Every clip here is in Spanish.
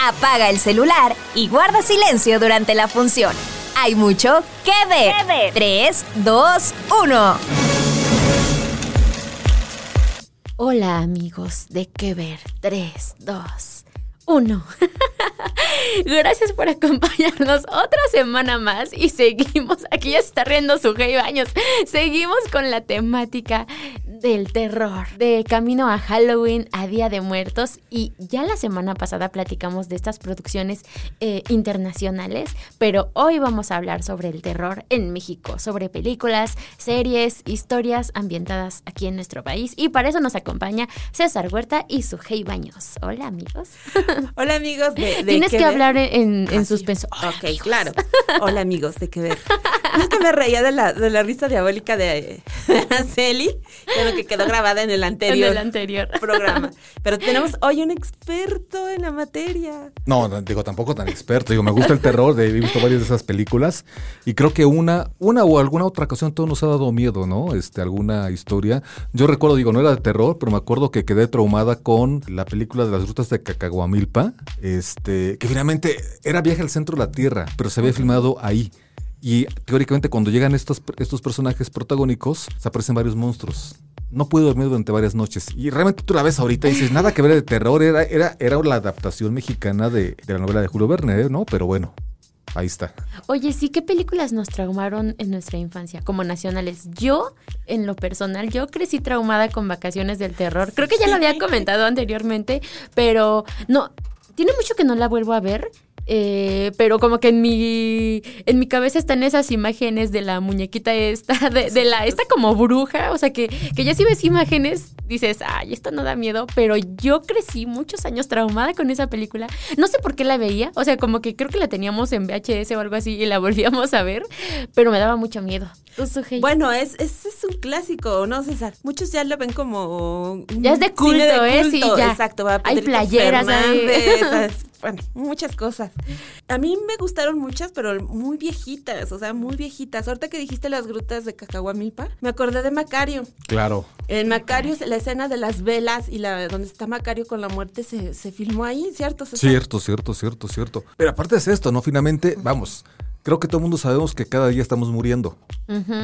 Apaga el celular y guarda silencio durante la función. Hay mucho que ver. 3, 2, 1. Hola amigos de Que Ver 3, 2, 1. Gracias por acompañarnos otra semana más y seguimos, aquí ya se está riendo su Baños, seguimos con la temática del terror, de camino a Halloween, a Día de Muertos y ya la semana pasada platicamos de estas producciones eh, internacionales, pero hoy vamos a hablar sobre el terror en México, sobre películas, series, historias ambientadas aquí en nuestro país y para eso nos acompaña César Huerta y su Hey Baños. Hola amigos. Hola amigos de, de Tienes que ver. hablar en, Ah, suspenso. Hola, Ok, amigos. claro. Hola amigos de qué ver. Es que me reía de la, de la risa diabólica de, Araceli, que quedó grabada en el En anterior, el anterior. programa. Pero tenemos hoy un experto en la materia. No, no, digo, tampoco tan experto. Digo, me gusta el terror, he visto varias de esas películas y creo que una, una o alguna otra ocasión todo nos ha dado miedo, ¿no? Este, alguna historia. Yo recuerdo, digo, no era de terror, pero me acuerdo que quedé traumada con la película de las rutas de Cacahuamilpa, este, que finalmente era viaje al centro de la Tierra, pero se había filmado ahí. Y teóricamente cuando llegan estos, estos personajes protagónicos, se aparecen varios monstruos. No pude dormir durante varias noches. Y realmente tú la ves ahorita y dices, nada que ver de terror, era, era, era la adaptación mexicana de, de la novela de Julio Verne, ¿eh? ¿no? Pero bueno, ahí está. Oye, sí, ¿qué películas nos traumaron en nuestra infancia como nacionales? Yo, en lo personal, yo crecí traumada con Vacaciones del Terror. Creo que ya lo había comentado anteriormente, pero no, tiene mucho que no la vuelvo a ver. Eh, pero como que en mi en mi cabeza están esas imágenes de la muñequita esta de, de la esta como bruja o sea que, que ya si ves imágenes dices ay esto no da miedo pero yo crecí muchos años traumada con esa película no sé por qué la veía o sea como que creo que la teníamos en VHS o algo así y la volvíamos a ver pero me daba mucho miedo. Bueno, es, es, es un clásico, ¿no, César? Muchos ya lo ven como... Ya es de culto, ¿eh? Sí, ya. Exacto. va Hay Pedrito playeras bueno, muchas cosas. A mí me gustaron muchas, pero muy viejitas, o sea, muy viejitas. Ahorita que dijiste las grutas de Cacahuamilpa, me acordé de Macario. Claro. En Macario, la escena de las velas y la donde está Macario con la muerte se, se filmó ahí, ¿cierto? César? Cierto, cierto, cierto, cierto. Pero aparte es esto, ¿no? Finalmente, vamos. Creo que todo el mundo sabemos que cada día estamos muriendo.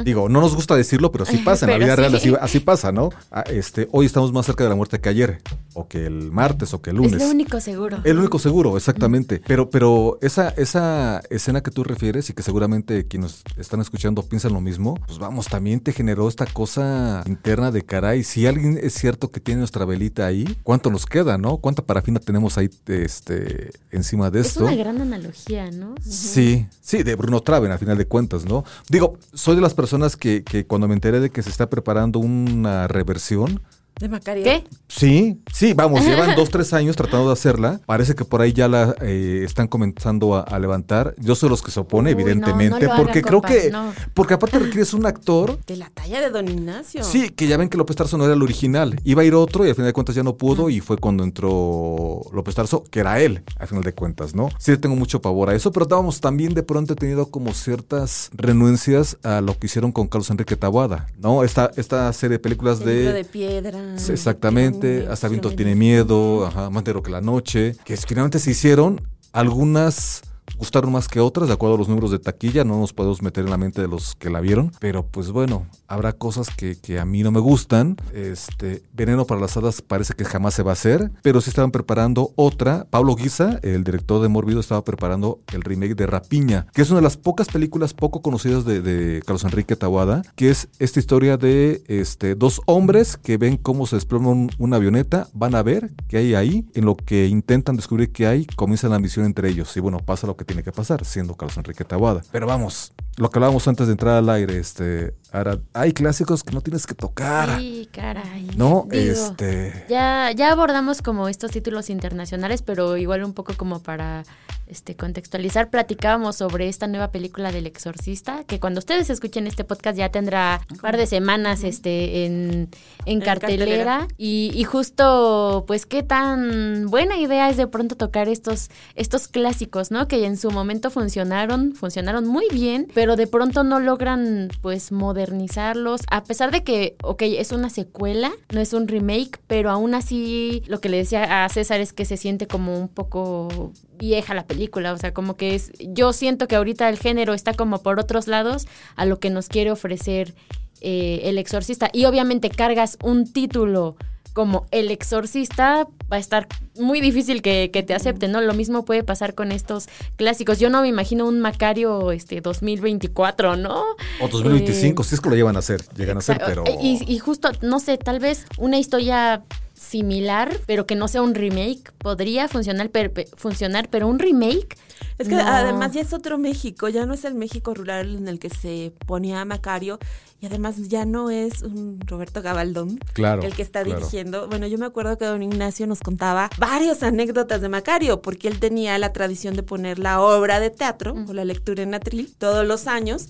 Digo, no nos gusta decirlo, pero sí pasa. En la vida sí. real así, así pasa, ¿no? Ah, este, hoy estamos más cerca de la muerte que ayer, o que el martes, o que el lunes. es lo único seguro. El único seguro, exactamente. Pero, pero esa, esa escena que tú refieres y que seguramente quienes están escuchando piensan lo mismo, pues vamos, también te generó esta cosa interna de caray. Si alguien es cierto que tiene nuestra velita ahí, ¿cuánto nos queda, no? ¿Cuánta parafina tenemos ahí este, encima de es esto? una gran analogía, ¿no? Sí, sí, de Bruno Traven, al final de cuentas, ¿no? Digo, soy de las personas que, que cuando me enteré de que se está preparando una reversión, De Macario. ¿Qué? Sí, sí, vamos, llevan dos, tres años tratando de hacerla. Parece que por ahí ya la eh, están comenzando a, a levantar. Yo soy los que se opone, Uy, evidentemente, no lo porque hagan, creo que, no. porque aparte requieres un actor. De la talla de Don Ignacio. Sí, que ya ven que López Tarso no era el original. Iba a ir otro y al final de cuentas ya no pudo y fue cuando entró López Tarso, que era él, al final de cuentas, ¿no? Sí, tengo mucho pavor a eso, pero vamos, también de pronto he tenido como ciertas renuencias a lo que hicieron con Carlos Enrique Taboada, ¿no? Esta, esta serie de películas El libro de... de piedra. Sí, Exactamente, hasta Viento tiene miedo, ajá, Más negro que la noche, que finalmente se hicieron, algunas gustaron más que otras, de acuerdo a los números de taquilla, no nos podemos meter en la mente de los que la vieron, pero pues bueno, habrá cosas que, a mí no me gustan, este, Veneno para las Hadas parece que jamás se va a hacer, pero sí estaban preparando otra, Pablo Guisa, el director de Morbido, estaba preparando el remake de Rapiña, que es una de las pocas películas poco conocidas de, Carlos Enrique Tawada, que es esta historia de este, dos hombres que ven cómo se desploma un- una avioneta, van a ver qué hay ahí, en lo que intentan descubrir qué hay, comienza la misión entre ellos, y bueno, pasa lo que tiene que pasar, siendo Carlos Enrique Tawada. Pero vamos, lo que hablábamos antes de entrar al aire, este, Ahora, hay clásicos que no tienes que tocar. Sí, caray. No, Digo, este. Ya, ya abordamos como estos títulos internacionales, pero igual un poco como para este, contextualizar, platicábamos sobre esta nueva película del exorcista, que cuando ustedes escuchen este podcast ya tendrá un par de semanas este, en, en cartelera. cartelera. Y, y justo, pues, qué tan buena idea es de pronto tocar estos, estos clásicos, ¿no? Que en su momento funcionaron, funcionaron muy bien, pero de pronto no logran, pues, modernizarlos, a pesar de que, ok, es una secuela, no es un remake, pero aún así, lo que le decía a César es que se siente como un poco vieja la película, o sea, como que es, yo siento que ahorita el género está como por otros lados a lo que nos quiere ofrecer eh, el exorcista. Y obviamente cargas un título como El Exorcista, va a estar muy difícil que, que te acepten, ¿no? Lo mismo puede pasar con estos clásicos. Yo no me imagino un Macario este 2024, ¿no? O 2025, Eh, si es que lo llevan a hacer. Llegan a hacer, pero. Y, y justo, no sé, tal vez una historia similar, pero que no sea un remake, podría funcionar, per- funcionar pero un remake... Es que no. además ya es otro México, ya no es el México rural en el que se ponía Macario y además ya no es un Roberto Gabaldón Claro, el que está claro. dirigiendo. Bueno, yo me acuerdo que don Ignacio nos contaba varias anécdotas de Macario porque él tenía la tradición de poner la obra de teatro o la lectura en atril todos los años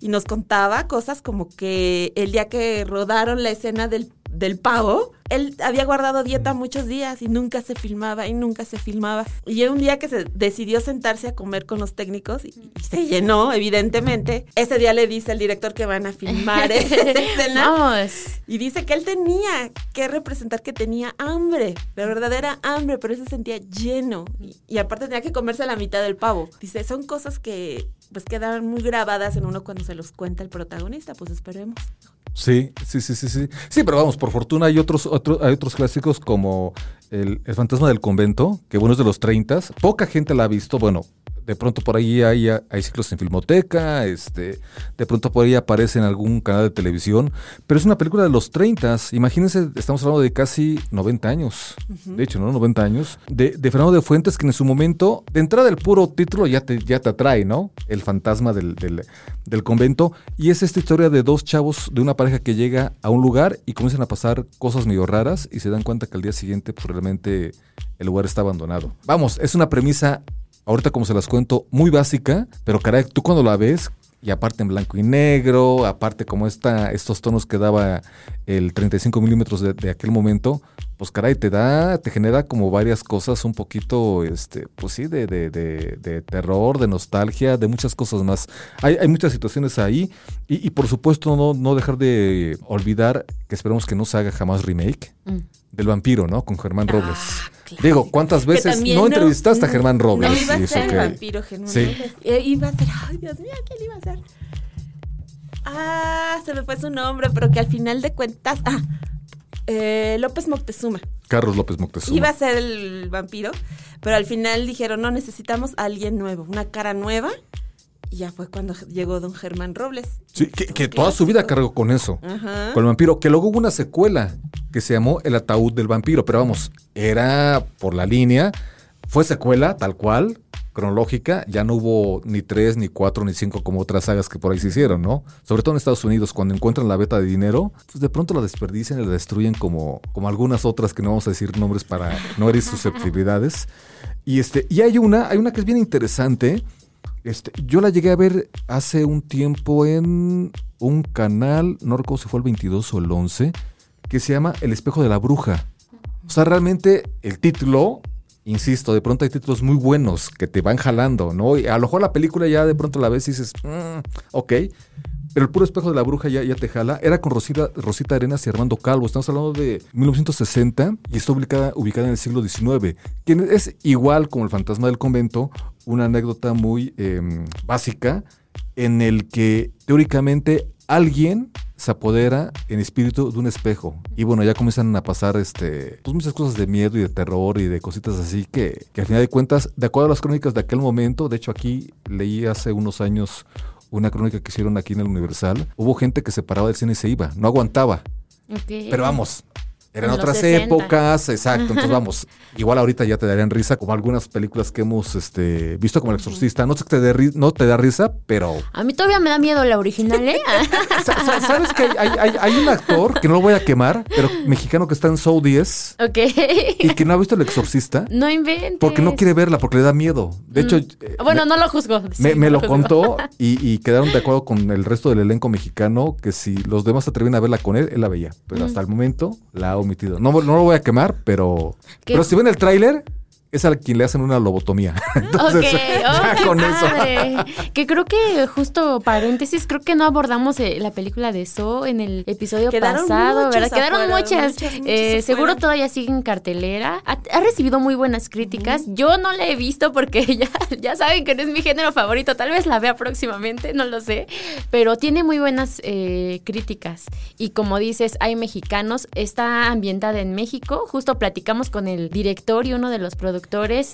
y nos contaba cosas como que el día que rodaron la escena del, del pavo, él había guardado dieta muchos días y nunca se filmaba y nunca se filmaba. Y un día que se decidió sentarse a comer con los técnicos y, y se llenó, evidentemente, ese día le dice el director que van a filmar esa escena. Vamos. Y dice que él tenía que representar que tenía hambre, la verdadera hambre, pero él se sentía lleno. Y, y aparte tenía que comerse la mitad del pavo. Dice, son cosas que pues quedan muy grabadas en uno cuando se los cuenta el protagonista, pues esperemos. Sí, sí, sí, sí, sí. Sí, pero vamos, por fortuna hay otros, hay otros clásicos como el, el fantasma del convento, que bueno es de los 30. Poca gente la ha visto. Bueno, de pronto por ahí hay, hay ciclos en filmoteca, este, de pronto por ahí aparece en algún canal de televisión, pero es una película de los 30. Imagínense, estamos hablando de casi 90 años, de hecho, ¿no? 90 años, de, de Fernando de Fuentes, que en su momento, de entrada el puro título ya te, ya te atrae, ¿no? El fantasma del, del, del convento, y es esta historia de dos chavos, de una pareja que llega a un lugar y comienzan a pasar cosas medio raras y se dan cuenta que al día siguiente, pues realmente el lugar está abandonado. Vamos, es una premisa ahorita como se las cuento, muy básica, pero caray, tú cuando la ves, y aparte en blanco y negro, aparte como esta, estos tonos que daba el 35 milímetros de, de aquel momento, pues caray, te da, te genera como varias cosas un poquito, este, pues sí, de, de, de, de terror, de nostalgia, de muchas cosas más. Hay, hay muchas situaciones ahí, y, y por supuesto no, no dejar de olvidar que esperamos que no se haga jamás remake Mm. del vampiro, ¿no? Con Germán Robles. claro. Digo, ¿cuántas veces no entrevistaste a Germán Robles? No iba a ser que- el vampiro, Germán Sí. Robles. Eh, Iba a ser, ay Dios mío, ¿quién iba a ser? Ah, se me fue su nombre, pero que al final de cuentas, ah, eh, López Moctezuma. Carlos López Moctezuma. Iba a ser el vampiro, pero al final dijeron, no, necesitamos a alguien nuevo, una cara nueva. Y ya fue cuando llegó don Germán Robles. Sí, que, que toda su vida cargó con eso. Ajá. Con el vampiro. Que luego hubo una secuela que se llamó El ataúd del vampiro. Pero vamos, era por la línea. Fue secuela, tal cual, cronológica. Ya no hubo ni tres, ni cuatro, ni cinco como otras sagas que por ahí se hicieron, ¿no? Sobre todo en Estados Unidos, cuando encuentran la beta de dinero, pues de pronto la desperdician y la destruyen como, como algunas otras que no vamos a decir nombres para no herir susceptibilidades. Y este, y hay una, hay una que es bien interesante. Este, yo la llegué a ver hace un tiempo en un canal, no recuerdo si fue el 22 o el 11, que se llama El espejo de la bruja. O sea, realmente el título, insisto, de pronto hay títulos muy buenos que te van jalando, ¿no? Y a lo mejor la película ya de pronto la ves y dices, "Mm, ok. Pero el puro espejo de la bruja ya, ya te jala. Era con Rosita, Rosita Arenas y Armando Calvo. Estamos hablando de 1960 y está ubicada, ubicada en el siglo XIX. Que es igual como el fantasma del convento, una anécdota muy eh, básica en el que teóricamente alguien se apodera en espíritu de un espejo. Y bueno, ya comienzan a pasar este, pues muchas cosas de miedo y de terror y de cositas así que, que al final de cuentas, de acuerdo a las crónicas de aquel momento, de hecho aquí leí hace unos años una crónica que hicieron aquí en el Universal, hubo gente que se paraba del cine y se iba, no aguantaba. Pero vamos, Eran En otras 60. épocas, exacto. Entonces vamos, igual ahorita ya te darían risa como algunas películas que hemos este, visto como El Exorcista. No sé que te dé ri- no te da risa, pero A mí todavía me da miedo la original, ¿eh? Sa- sa- ¿Sabes que hay, hay- hay- hay un actor que no lo voy a quemar, pero mexicano que está en Show 10 ok. y que no ha visto El Exorcista No inventes. porque no quiere verla, porque le da miedo? De hecho, eh, Bueno, me, no lo juzgo. sí, me- me no lo juzgo. contó y, y quedaron de acuerdo con el resto del elenco mexicano que si los demás se atrevían a verla con él, él la veía. Pero hasta el momento la omitido. No, no lo voy a quemar, pero, ¿Qué? pero si ven el tráiler, es a quien le hacen una lobotomía. Entonces, ya oh, qué con eso. padre. Que creo que, justo paréntesis, creo que no abordamos eh, la película de So en el episodio Quedaron pasado, ¿verdad? Quedaron muchas. muchas, muchas Eh, seguro todavía sigue en cartelera. Ha, ha recibido muy buenas críticas. Yo no la he visto porque ya, ya saben que no es mi género favorito. Tal vez la vea próximamente, no lo sé. Pero tiene muy buenas eh, críticas. Y como dices, hay mexicanos. Está ambientada en México. Justo platicamos con el director y uno de los productores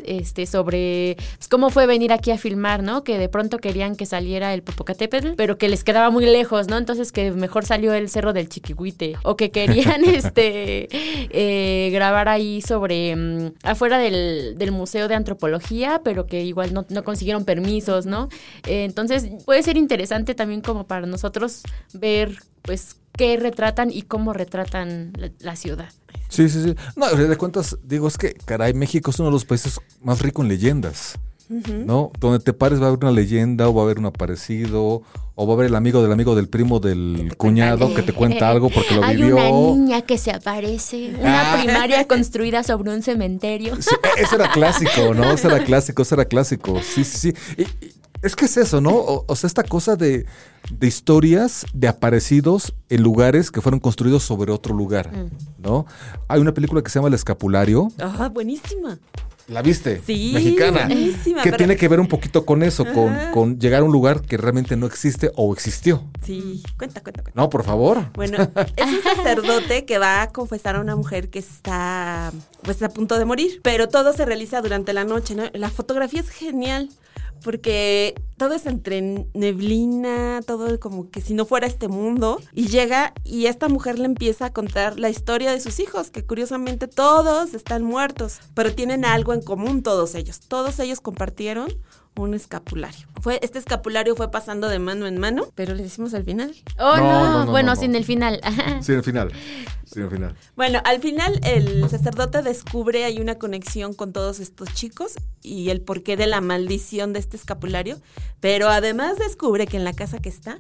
este, sobre pues, cómo fue venir aquí a filmar, ¿no? Que de pronto querían que saliera el Popocatépetl, pero que les quedaba muy lejos, ¿no? Entonces que mejor salió el Cerro del Chiquihuite. O que querían este eh, grabar ahí sobre mm, afuera del, del Museo de Antropología, pero que igual no, no consiguieron permisos, ¿no? Eh, entonces puede ser interesante también como para nosotros ver pues qué retratan y cómo retratan la, la ciudad. Sí, sí, sí. No, de cuentas, digo, es que, caray, México es uno de los países más ricos en leyendas. ¿No? Donde te pares va a haber una leyenda, o va a haber un aparecido, o va a haber el amigo del amigo del primo del cuñado que te cuenta algo porque lo Hay vivió. una niña que se aparece, una Ah. primaria construida sobre un cementerio. Sí, e- ese era clásico, ¿no? Ese era clásico, ese era clásico. Sí, sí, sí. Y- y es que es eso, ¿no? O, o sea, esta cosa de, de historias de aparecidos en lugares que fueron construidos sobre otro lugar, ¿no? Hay una película que se llama El Escapulario. Ah, buenísima. ¿La viste? Sí, Mexicana. buenísima, Que pero- tiene que ver un poquito con eso, con, Ajá. con llegar a un lugar que realmente no existe o existió. Sí, cuenta, cuenta, cuenta. No, por favor. Bueno, es un sacerdote que va a confesar a una mujer que está pues a punto de morir, pero todo se realiza durante la noche, ¿no? La fotografía es genial porque todo es entre neblina, todo como que si no fuera este mundo y llega y esta mujer le empieza a contar la historia de sus hijos, que curiosamente todos están muertos, pero tienen algo en común todos ellos. Todos ellos compartieron un escapulario. Fue, este escapulario fue pasando de mano en mano, pero le decimos al final. Oh, No, no, no, no, bueno, no, no. sin el final. Sí, al final. Sí, al final. Bueno, al final el sacerdote descubre hay una conexión con todos estos chicos y el porqué de la maldición de este escapulario, pero además descubre que en la casa que está,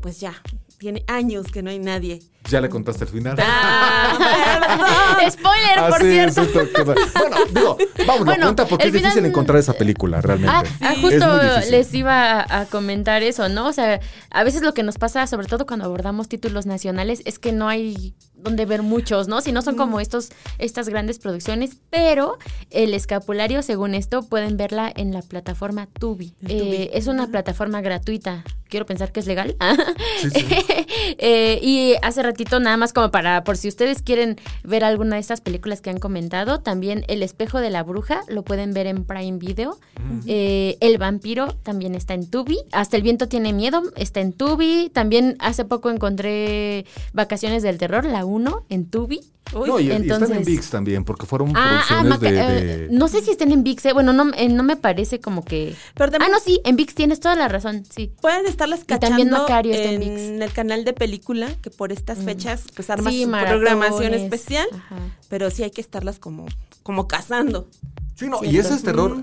pues ya, tiene años que no hay nadie. Ya le contaste el final. Ah. Spoiler, Ah, por sí, cierto. bueno, digo, vamos, Bueno, cuenta porque el es difícil final- encontrar esa película, realmente. Ah, ah, Es justo les iba a comentar eso, ¿no? O sea, a veces lo que nos pasa, sobre todo cuando abordamos títulos nacionales, es que no hay donde ver muchos, ¿no? Si no son como estos, estas grandes producciones, pero el escapulario, según esto, pueden verla en la plataforma Tubi. Eh, es una plataforma gratuita. Quiero pensar que es legal. Sí, sí. Eh, y hace ratito, nada más como para, por si ustedes quieren ver alguna de estas películas que han comentado, también El espejo de la bruja lo pueden ver en Prime Video. Eh, el vampiro también está en Tubi. Hasta el viento tiene miedo está en Tubi. También hace poco encontré Vacaciones del Terror, la 1, en Tubi. Uy, no, y, y están en entonces- VIX también, porque fueron Ah, ah, producciones de, eh, de- no sé si estén en VIX, eh. bueno, no, eh, no me parece como que... Pero Ah, no, sí, en VIX tienes toda la razón, sí. pueden estarlas Y también cachando Macario está en en, ViX. el canal de película, que por estas fechas pues arma Sí, su maratones. programación especial, Ajá. pero sí hay que estarlas como, como cazando. Sí, no, y ese es terror.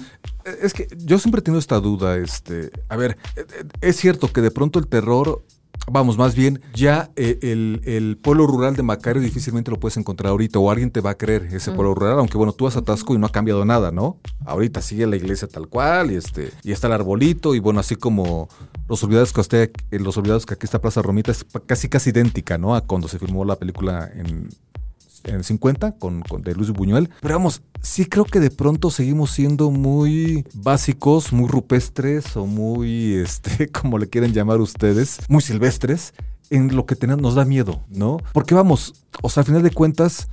Es que yo siempre he tenido esta duda, este, a ver, eh, es cierto que de pronto el terror, vamos, más bien, ya eh, el, el pueblo rural de Macario difícilmente lo puedes encontrar ahorita, o alguien te va a creer ese pueblo rural, aunque bueno, tú vas a Tasco y no ha cambiado nada, ¿no? Ahorita sigue la iglesia tal cual, y este, y está el arbolito, y bueno, así como los olvidados que usted, eh, los olvidados que aquí está Plaza Romita es casi casi idéntica, ¿no? A cuando se filmó la película en en el 50 con, con de Luis Buñuel. Pero vamos, sí creo que de pronto seguimos siendo muy básicos, muy rupestres o muy, este, como le quieren llamar ustedes, muy silvestres en lo que tenemos, nos da miedo, ¿no? Porque vamos, o sea, al final de cuentas,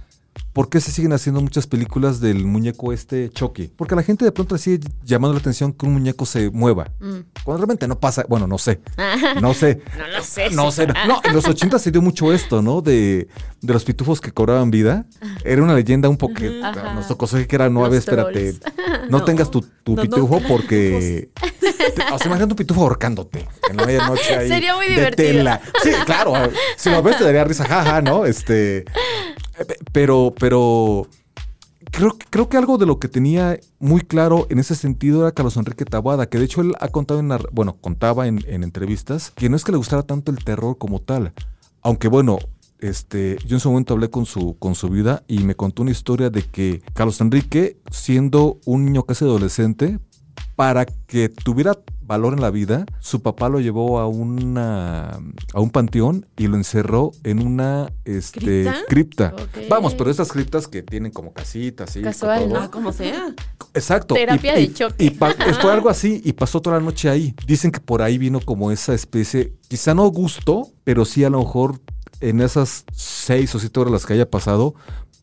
¿por qué se siguen haciendo muchas películas del muñeco este Chucky? Porque a la gente de pronto le sigue llamando la atención que un muñeco se mueva. Mm. Cuando realmente no pasa, bueno, no sé. No sé. No lo sé. No sé. No, en los 80 se dio mucho esto, ¿no? De, de los pitufos que cobraban vida. Era una leyenda un poco nos tocó que era, no, a ver, espérate. No, No. tengas tu, tu No, pitufo porque... te- o sea, imagínate un pitufo ahorcándote en la medianoche ahí. Sería muy de divertido. tela. Sí, claro. Si lo ves te daría risa, jaja, ¿no? Este... eh, pe- Pero, pero... Creo, creo que algo de lo que tenía muy claro en ese sentido era Carlos Enrique Taboada, que de hecho él ha contado en, bueno, contaba en, en entrevistas que no es que le gustara tanto el terror como tal, aunque bueno, este, yo en su momento hablé con su, con su vida y me contó una historia de que Carlos Enrique, siendo un niño casi adolescente, para que tuviera valor en la vida, su papá lo llevó a una a un panteón y lo encerró en una este, ¿Cripta? Vamos, pero estas criptas que tienen como casitas y Casual, ¿no? Como sea. Exacto. Terapia y, de y- choque. y pa- fue algo así y pasó toda la noche ahí. Dicen que por ahí vino como esa especie, quizá no gusto, pero sí a lo mejor en esas seis o siete horas las que haya pasado,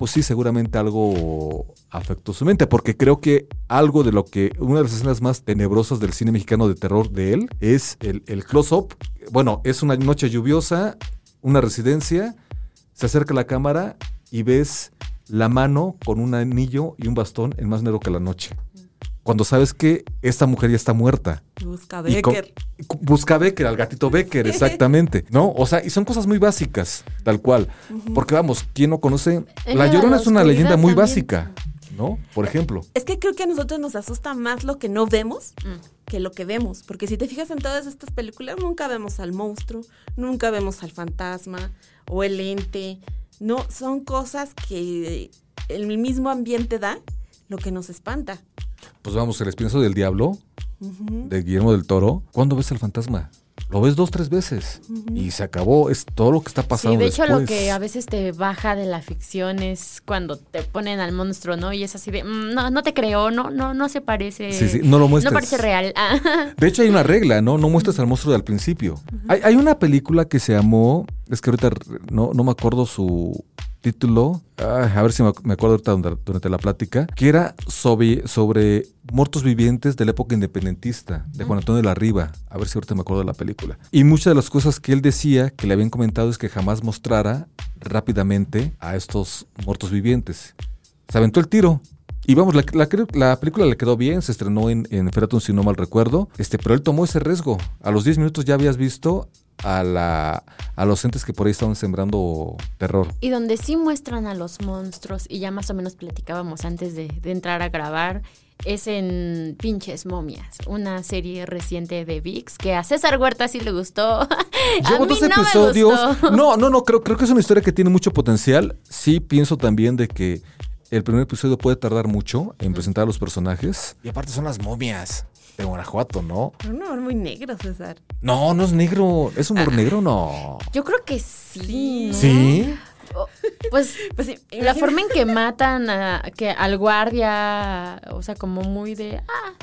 pues sí, seguramente algo afectó su mente, porque creo que algo de lo que, una de las escenas más tenebrosas del cine mexicano de terror de él es el, close-up. Bueno, es una noche lluviosa, una residencia, se acerca la cámara y ves la mano con un anillo y un bastón en más negro que la noche. Cuando sabes que esta mujer ya está muerta. Busca Becker. Busca Becker, al gatito Becker, exactamente. ¿No? O sea, y son cosas muy básicas, tal cual. Porque vamos, ¿quién no conoce? La la Llorona es una leyenda muy también. básica, ¿no? Por ejemplo. Es que creo que a nosotros nos asusta más lo que no vemos Mm. que lo que vemos. Porque si te fijas en todas estas películas, nunca vemos al monstruo, nunca vemos al fantasma o el ente. No, son cosas que el mismo ambiente da lo que nos espanta. Pues vamos, el espinazo del diablo, de Guillermo del Toro. ¿Cuándo ves el fantasma? Lo ves dos, tres veces. Y se acabó. Es todo lo que está pasando. Sí, de hecho lo que a veces te baja de la ficción es cuando te ponen al monstruo, ¿no? Y es así de, "Mm, no, no te creo, no, no, no se parece. Sí, sí, no lo muestres. No parece real. De hecho, hay una regla, ¿no? No muestres al monstruo al principio. hay, hay una película que se llamó, es que ahorita no, no me acuerdo su título, Ay, a ver si me, acuerdo ahorita durante, durante la plática, que era sobre, sobre muertos vivientes de la época independentista, de Juan Antonio de la Riva. A ver si ahorita me acuerdo de la película. Y muchas de las cosas que él decía, que le habían comentado, es que jamás mostrara rápidamente a estos muertos vivientes. Se aventó el tiro. Y vamos, la, la, la película le quedó bien, se estrenó en, en Feratum, si no mal recuerdo, este, pero él tomó ese riesgo. A los 10 minutos ya habías visto a, la, a los entes que por ahí estaban sembrando terror. y donde sí muestran a los monstruos, y ya más o menos platicábamos antes de, de entrar a grabar, es en Pinches Momias, una serie reciente de VIX que a César Huerta sí le gustó. a Llevo mí dos no me episodios. gustó. No, no, no, creo, creo que es una historia que tiene mucho potencial. Sí, pienso también de que el primer episodio puede tardar mucho en presentar a los personajes. Y aparte son las momias de Guanajuato, ¿no? Pero no, muy negro, César. No, no es negro. ¿Es humor negro? No. Yo creo que sí. ¿no? ¿Sí? O- Pues Pues sí, la forma en que matan a, que al guardia, o sea, como muy de, ah,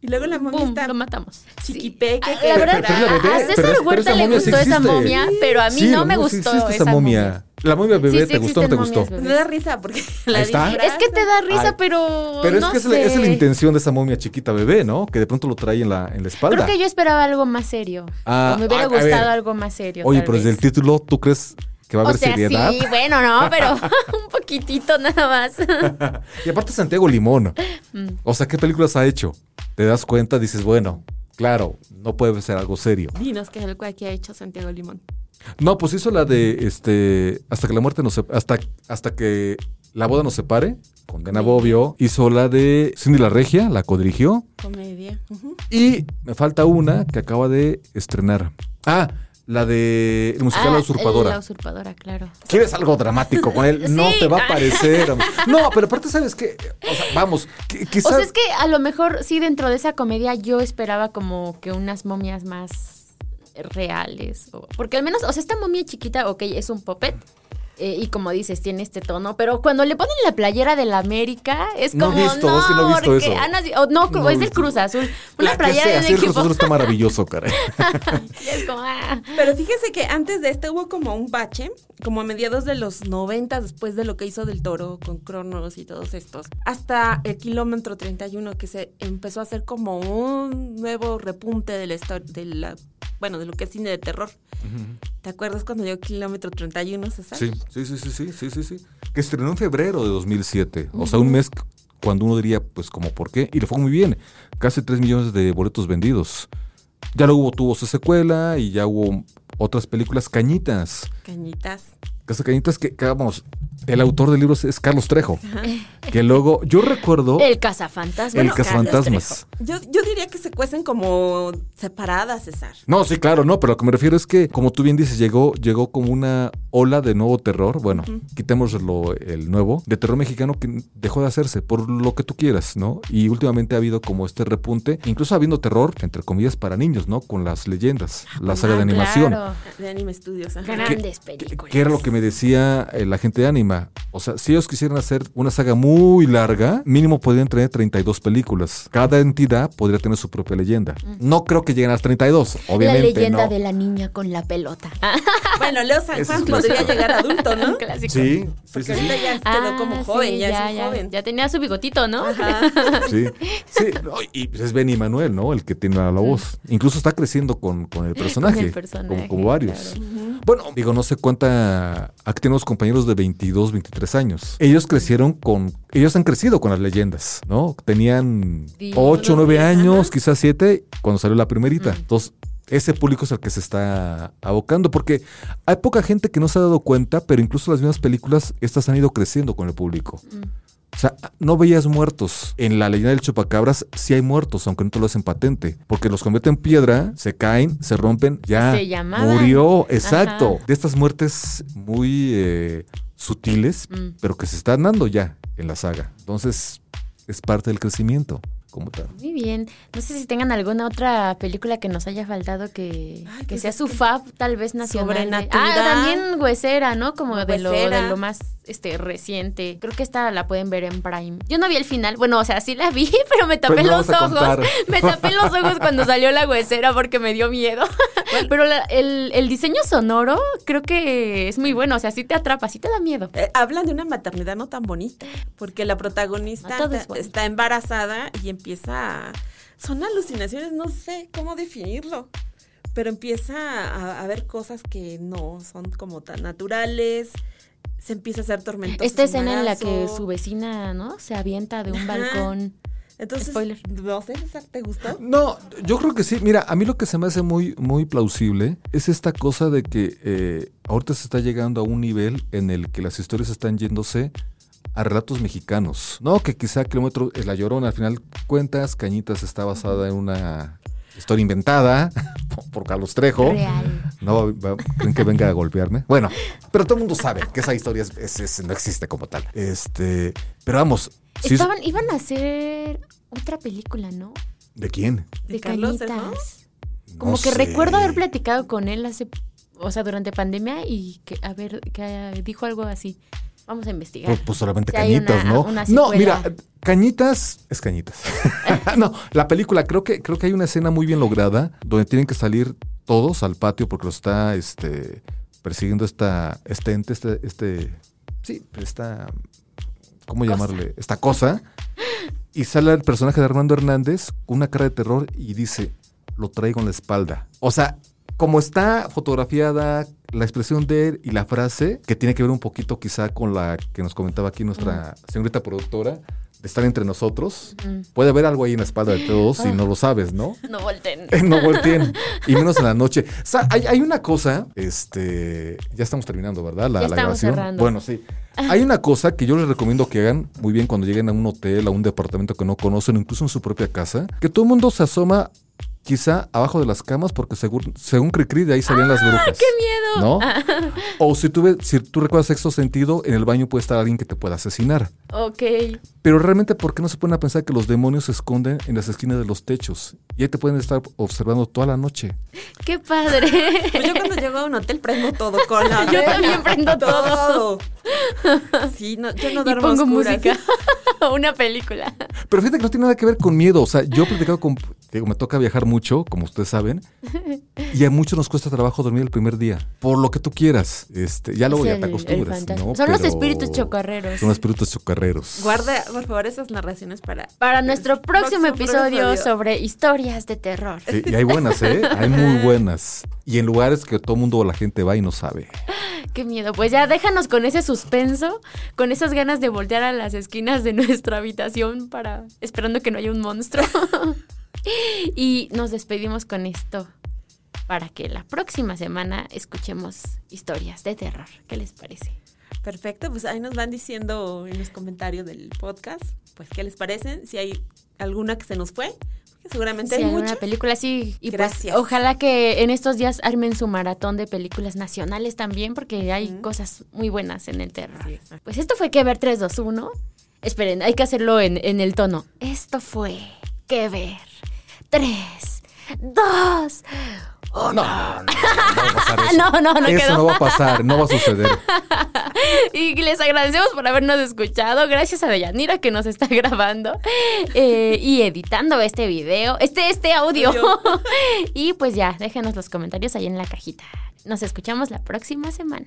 Y luego la momia boom, está lo matamos. chiquipeque. Ah, que- La verdad, a César Huerta le momia sí gustó esa momia, pero a mí Sí, no me momia sí gustó esa esa momia. ¿La momia bebé Sí, sí te gustó o no te gustó? Me da risa porque la Ahí está. Es que te da risa, Ay. pero, Pero es no que es, la, esa es la intención de esa momia chiquita bebé, ¿no? Que de pronto lo trae en la, en la espalda. Creo que yo esperaba algo más serio. Ah, o me hubiera a- gustado algo más serio. Oye, pero desde el título, ¿tú crees que va a O haber sea, seriedad? sí, bueno, no, pero un poquitito nada más. y aparte Santiago Limón. Mm. O sea, ¿qué películas ha hecho? Te das cuenta, dices, bueno, claro, no puede ser algo serio. Dinos que es algo que ha hecho Santiago Limón. No, pues hizo la de este hasta que la muerte nos hasta hasta que la boda nos separe con Dana Bobbio, hizo la de Cindy la Regia, la codirigió Comedia. Y me falta una que acaba de estrenar. Ah, la de el musical Ah, La usurpadora. La usurpadora, claro. ¿Quieres algo dramático con él? No Sí. te va a parecer. No, pero aparte, ¿sabes qué? O sea, vamos, qui- O quizás. sea, es que a lo mejor sí dentro de esa comedia yo esperaba como que unas momias más reales. o- porque al menos, o sea, esta momia chiquita, ok, es un puppet. eh, y como dices, tiene este tono, pero cuando le ponen la playera de la América, es No he como, visto, no, es que no he visto porque eso. No, es del. Cruz Azul. Una La- playera ya sé, de un Cruz equipo. Azul está maravilloso, caray. es como, ah. Pero fíjese que antes de este hubo como un bache, como a mediados de los 90, después de lo que hizo del Toro con Cronos y todos estos, hasta el kilómetro 31, que se empezó a hacer como un nuevo repunte de la de la, bueno, de lo que es cine de terror. ¿Te acuerdas cuando llegó kilómetro 31, César? Sí, sí, sí, sí, sí, sí, sí, sí. Que estrenó en febrero de 2007. O sea, un mes cuando uno diría, pues, como, ¿por qué? Y le fue muy bien. Casi 3 millones de boletos vendidos. Ya luego tuvo su secuela y ya hubo otras películas cañitas. Cañitas. Casa Cañitas que, que, vamos, el autor del libro es Carlos Trejo. Que luego, yo recuerdo El cazafantasma. El. Cazafantasmas. Yo, yo diría que se cuecen como separadas, César. No, sí, claro, no, pero lo que me refiero es que, como tú bien dices, llegó, llegó como una ola de nuevo terror. Bueno, quitemos lo, el nuevo, de terror mexicano que dejó de hacerse, por lo que tú quieras, ¿no? Y últimamente ha habido como este repunte, incluso habiendo terror, entre comillas, para niños, ¿no? Con las leyendas, la saga de Ah, animación. claro. De Anime Studios. ajá. Grandes ¿Qué- películas. ¿Qué era lo que me decía eh, la gente de Anima? O sea, si ellos quisieran hacer una saga muy larga, mínimo podrían tener 32 películas. Cada entidad podría tener su propia leyenda. No creo que lleguen a las 32, obviamente. la leyenda no. de la niña con la pelota. Bueno, Leo San Juan podría llegar adulto, ¿no? Clásico. Sí, sí, Porque sí, sí. ya quedó como Ah, joven, sí, ya, es un joven. ya tenía su bigotito, ¿no? Sí, sí, no, y pues es Benny Manuel, ¿no? El que tiene la voz. Incluso está creciendo con, con el personaje. personaje, Como, como varios. claro. Bueno, digo, no sé cuánta. Aquí tenemos compañeros de 22, 23 años. Ellos crecieron con. Ellos han crecido con las leyendas, ¿no? Tenían Sí, 8, 9 diez, años, quizás 7, cuando salió la primerita. Entonces. Ese público es el que se está abocando, porque hay poca gente que no se ha dado cuenta, pero incluso las mismas películas, estas han ido creciendo con el público. O sea, no veías muertos. En la leyenda del chupacabras sí hay muertos, aunque no te lo hacen patente. Porque los convierten en piedra, se caen, se rompen, ya Se llamaban. murió. Exacto. Ajá. De estas muertes muy eh, sutiles, Mm. pero que se están dando ya en la saga. Entonces, es parte del crecimiento como tal. Muy bien. No sé si tengan alguna otra película que nos haya faltado que, Ay, que pues sea su que- fab, tal vez nacional. Sobrenatural. Ah, también Huesera, ¿no? Como de lo, de lo más este reciente. Creo que esta la pueden ver en Prime. Yo no vi el final. Bueno, o sea, sí la vi, pero me tapé Pues no los ojos. Me tapé los ojos cuando salió la Huesera porque me dio miedo. pero la- el, el diseño sonoro creo que es muy bueno. O sea, sí te atrapa, sí te da miedo. Eh, hablan de una maternidad no tan bonita, porque la protagonista No está embarazada y empieza a... Son alucinaciones, no sé cómo definirlo, pero empieza a, a ver cosas que no son como tan naturales, se empieza a hacer tormentoso. Esta escena en la que su vecina, ¿no? Se avienta de un Ajá. balcón. Entonces, Spoiler. no sé, César, ¿te gustó? No, yo creo que sí. Mira, a mí lo que se me hace muy, muy plausible es esta cosa de que eh, ahorita se está llegando a un nivel en el que las historias están yéndose a relatos mexicanos. No, que quizá Kilómetro es la llorona, al final cuentas, Cañitas está basada en una historia inventada por Carlos Trejo. Real. No, va- creen que venga a golpearme. Bueno, pero todo el mundo sabe que esa historia es- es- es- no existe como tal. Este, pero vamos, es- Estaban, iban a hacer otra película, ¿no? ¿de quién? ¿De De Carlos Cañitas. Trejo? Como No que sé. recuerdo haber platicado con él hace, o sea, durante pandemia y que, a ver, que dijo algo así. Vamos a investigar. Pues, pues solamente Si cañitas, una- ¿no? una no, mira, cañitas es cañitas. no, la película, creo que, creo que hay una escena muy bien lograda donde tienen que salir todos al patio porque lo está este, persiguiendo esta, este ente, este, este, sí, esta, ¿cómo Cosa. llamarle? Esta cosa. Y sale el personaje de Armando Hernández con una cara de terror y dice, lo traigo en la espalda. O sea, como está fotografiada la expresión de él y la frase, que tiene que ver un poquito quizá con la que nos comentaba aquí nuestra señorita productora, de estar entre nosotros, puede haber algo ahí en la espalda de todos si no lo sabes, ¿no? No volteen. no volteen. Y menos en la noche. O sea, hay, hay una cosa, este, ya estamos terminando, ¿verdad? La, Ya la grabación. cerrando. Bueno, sí. Hay una cosa que yo les recomiendo que hagan muy bien cuando lleguen a un hotel, a un departamento que no conocen, incluso en su propia casa, que todo el mundo se asoma quizá abajo de las camas, porque según, según Cricri, de ahí salían las brujas. ¡Qué miedo! ¿No? o si tú, si tú recuerdas sexto sentido, en el baño puede estar alguien que te pueda asesinar. Ok. Pero realmente, ¿por qué no se ponen a pensar que los demonios se esconden en las esquinas de los techos? Y ahí te pueden estar observando toda la noche. ¡Qué padre! Pues yo cuando llego a un hotel prendo todo con la Yo también prendo todo. Sí, no, yo no y duermo pongo a oscuras. música. Una película. Pero fíjate que no tiene nada que ver con miedo. O sea, yo he platicado con. Digo, me toca viajar mucho, como ustedes saben. Y a muchos nos cuesta trabajo dormir el primer día. Por lo que tú quieras. Este, ya luego Es ya el- te el acostumbras. Son los espíritus chocarreros. Son los espíritus chocarreros. Guarda, por favor, esas narraciones para... Para nuestro próximo, Próximo episodio episodio. sobre historias de terror. Sí, y hay buenas, ¿eh? Hay muy buenas. Y en lugares que todo mundo o la gente va y no sabe. Qué miedo. Pues ya déjanos con ese suspenso, con esas ganas de voltear a las esquinas de nuestra habitación para esperando que no haya un monstruo. y nos despedimos con esto para que la próxima semana escuchemos historias de terror. ¿Qué les parece? Perfecto, pues ahí nos van diciendo en los comentarios del podcast, pues qué les parecen, si hay alguna que se nos fue, porque seguramente Sí, hay muchas. película sí. Y Gracias. pues ojalá que en estos días armen su maratón de películas nacionales también, porque hay cosas muy buenas en el terror. Pues esto fue que ver 3, 2, 1. Esperen, hay que hacerlo en, en el tono. Esto fue que ver 3, 2, No, no, no, no va a pasar eso. No, no, no Eso quedó. no va a pasar, no va a suceder. Y les agradecemos por habernos escuchado. Gracias a Deyanira que nos está grabando eh, y editando este video, este, este audio. Audio. y pues ya, déjenos los comentarios ahí en la cajita. Nos escuchamos la próxima semana.